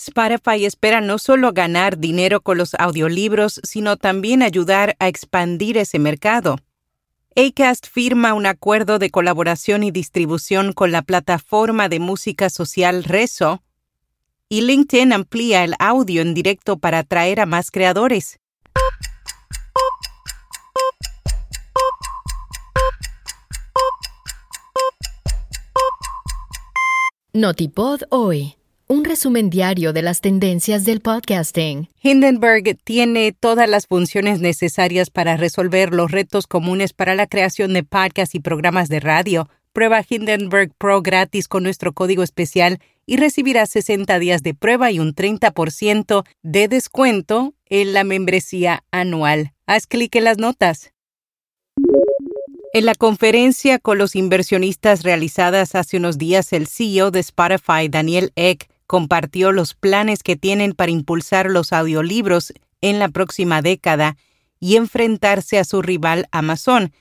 Spotify espera no solo ganar dinero con los audiolibros, sino también ayudar a expandir ese mercado. Acast firma un acuerdo de colaboración y distribución con la plataforma de música social Rezo, y LinkedIn amplía el audio en directo para atraer a más creadores. Notipod hoy. Un resumen diario de las tendencias del podcasting. Hindenburg tiene todas las funciones necesarias para resolver los retos comunes para la creación de podcasts y programas de radio. Prueba Hindenburg Pro gratis con nuestro código especial y recibirás 60 días de prueba y un 30% de descuento en la membresía anual. Haz clic en las notas. En la conferencia con los inversionistas realizadas hace unos días, el CEO de Spotify, Daniel Eck, compartió los planes que tienen para impulsar los audiolibros en la próxima década y enfrentarse a su rival Amazon.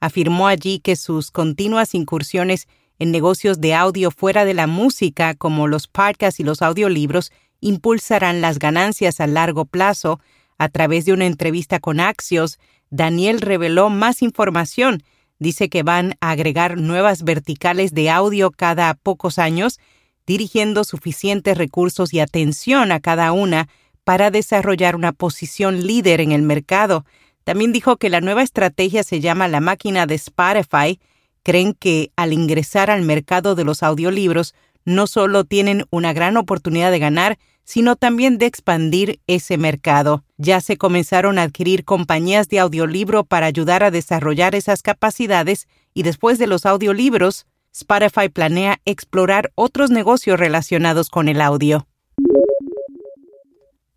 Afirmó allí que sus continuas incursiones en negocios de audio fuera de la música, como los podcasts y los audiolibros, impulsarán las ganancias a largo plazo. A través de una entrevista con Axios, Daniel reveló más información. Dice que van a agregar nuevas verticales de audio cada pocos años dirigiendo suficientes recursos y atención a cada una para desarrollar una posición líder en el mercado. También dijo que la nueva estrategia se llama la máquina de Spotify. Creen que al ingresar al mercado de los audiolibros no solo tienen una gran oportunidad de ganar, sino también de expandir ese mercado. Ya se comenzaron a adquirir compañías de audiolibro para ayudar a desarrollar esas capacidades y después de los audiolibros, Spotify planea explorar otros negocios relacionados con el audio.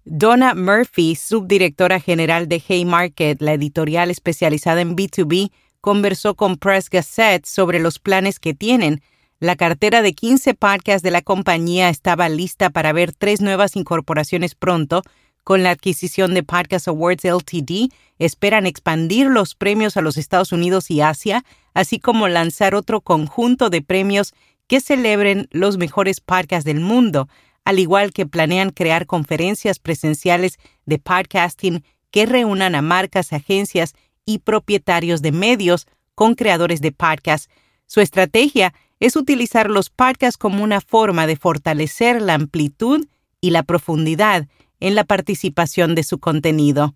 Donna Murphy, subdirectora general de Haymarket, la editorial especializada en B2B, conversó con Press Gazette sobre los planes que tienen. La cartera de 15 podcasts de la compañía estaba lista para ver tres nuevas incorporaciones pronto, con la adquisición de Podcast Awards Ltd, esperan expandir los premios a los Estados Unidos y Asia, así como lanzar otro conjunto de premios que celebren los mejores podcasts del mundo, al igual que planean crear conferencias presenciales de podcasting que reúnan a marcas, agencias y propietarios de medios con creadores de podcasts. Su estrategia es utilizar los podcasts como una forma de fortalecer la amplitud y la profundidad en la participación de su contenido.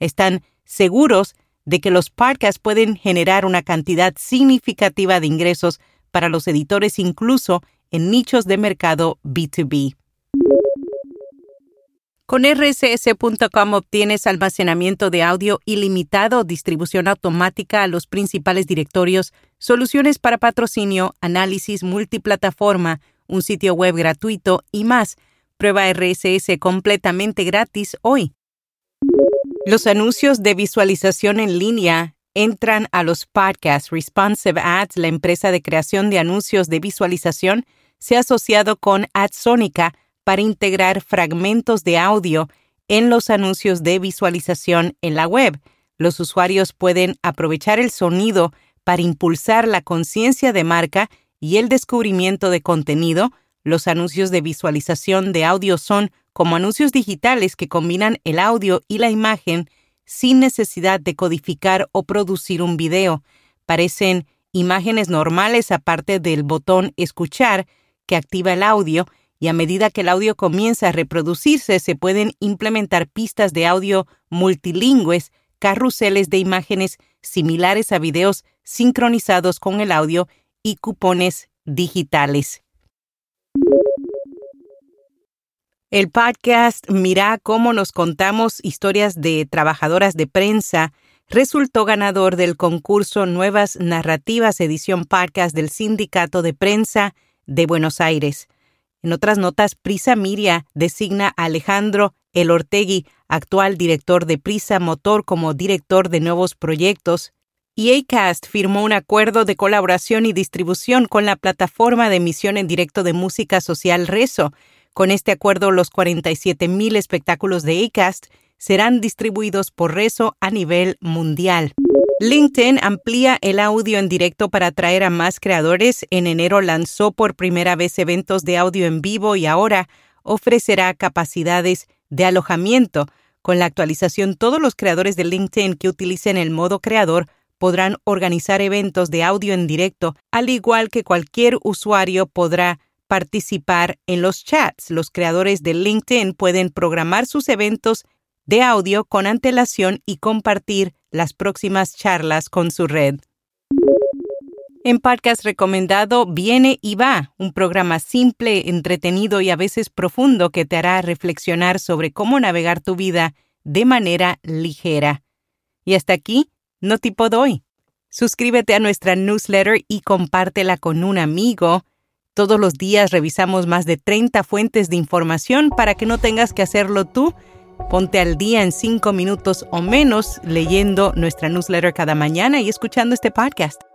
Están seguros de que los podcasts pueden generar una cantidad significativa de ingresos para los editores incluso en nichos de mercado B2B. Con rss.com obtienes almacenamiento de audio ilimitado, distribución automática a los principales directorios, soluciones para patrocinio, análisis multiplataforma, un sitio web gratuito y más Prueba RSS completamente gratis hoy. Los anuncios de visualización en línea entran a los podcasts. Responsive Ads, la empresa de creación de anuncios de visualización, se ha asociado con AdSonica para integrar fragmentos de audio en los anuncios de visualización en la web. Los usuarios pueden aprovechar el sonido para impulsar la conciencia de marca y el descubrimiento de contenido los anuncios de visualización de audio son como anuncios digitales que combinan el audio y la imagen sin necesidad de codificar o producir un video. Parecen imágenes normales aparte del botón escuchar que activa el audio y a medida que el audio comienza a reproducirse se pueden implementar pistas de audio multilingües, carruseles de imágenes similares a videos sincronizados con el audio y cupones digitales. El podcast Mira cómo nos contamos historias de trabajadoras de prensa resultó ganador del concurso Nuevas Narrativas edición podcast del Sindicato de Prensa de Buenos Aires. En otras notas, Prisa Miria designa a Alejandro El Ortegui, actual director de Prisa Motor, como director de nuevos proyectos. Y Acast firmó un acuerdo de colaboración y distribución con la plataforma de emisión en directo de música social Rezo, con este acuerdo, los 47.000 espectáculos de ACAST serán distribuidos por Rezo a nivel mundial. LinkedIn amplía el audio en directo para atraer a más creadores. En enero lanzó por primera vez eventos de audio en vivo y ahora ofrecerá capacidades de alojamiento. Con la actualización, todos los creadores de LinkedIn que utilicen el modo creador podrán organizar eventos de audio en directo, al igual que cualquier usuario podrá participar en los chats. Los creadores de LinkedIn pueden programar sus eventos de audio con antelación y compartir las próximas charlas con su red. En podcast recomendado Viene y va, un programa simple, entretenido y a veces profundo que te hará reflexionar sobre cómo navegar tu vida de manera ligera. Y hasta aquí, no tipo doy. Suscríbete a nuestra newsletter y compártela con un amigo. Todos los días revisamos más de 30 fuentes de información para que no tengas que hacerlo tú. Ponte al día en 5 minutos o menos leyendo nuestra newsletter cada mañana y escuchando este podcast.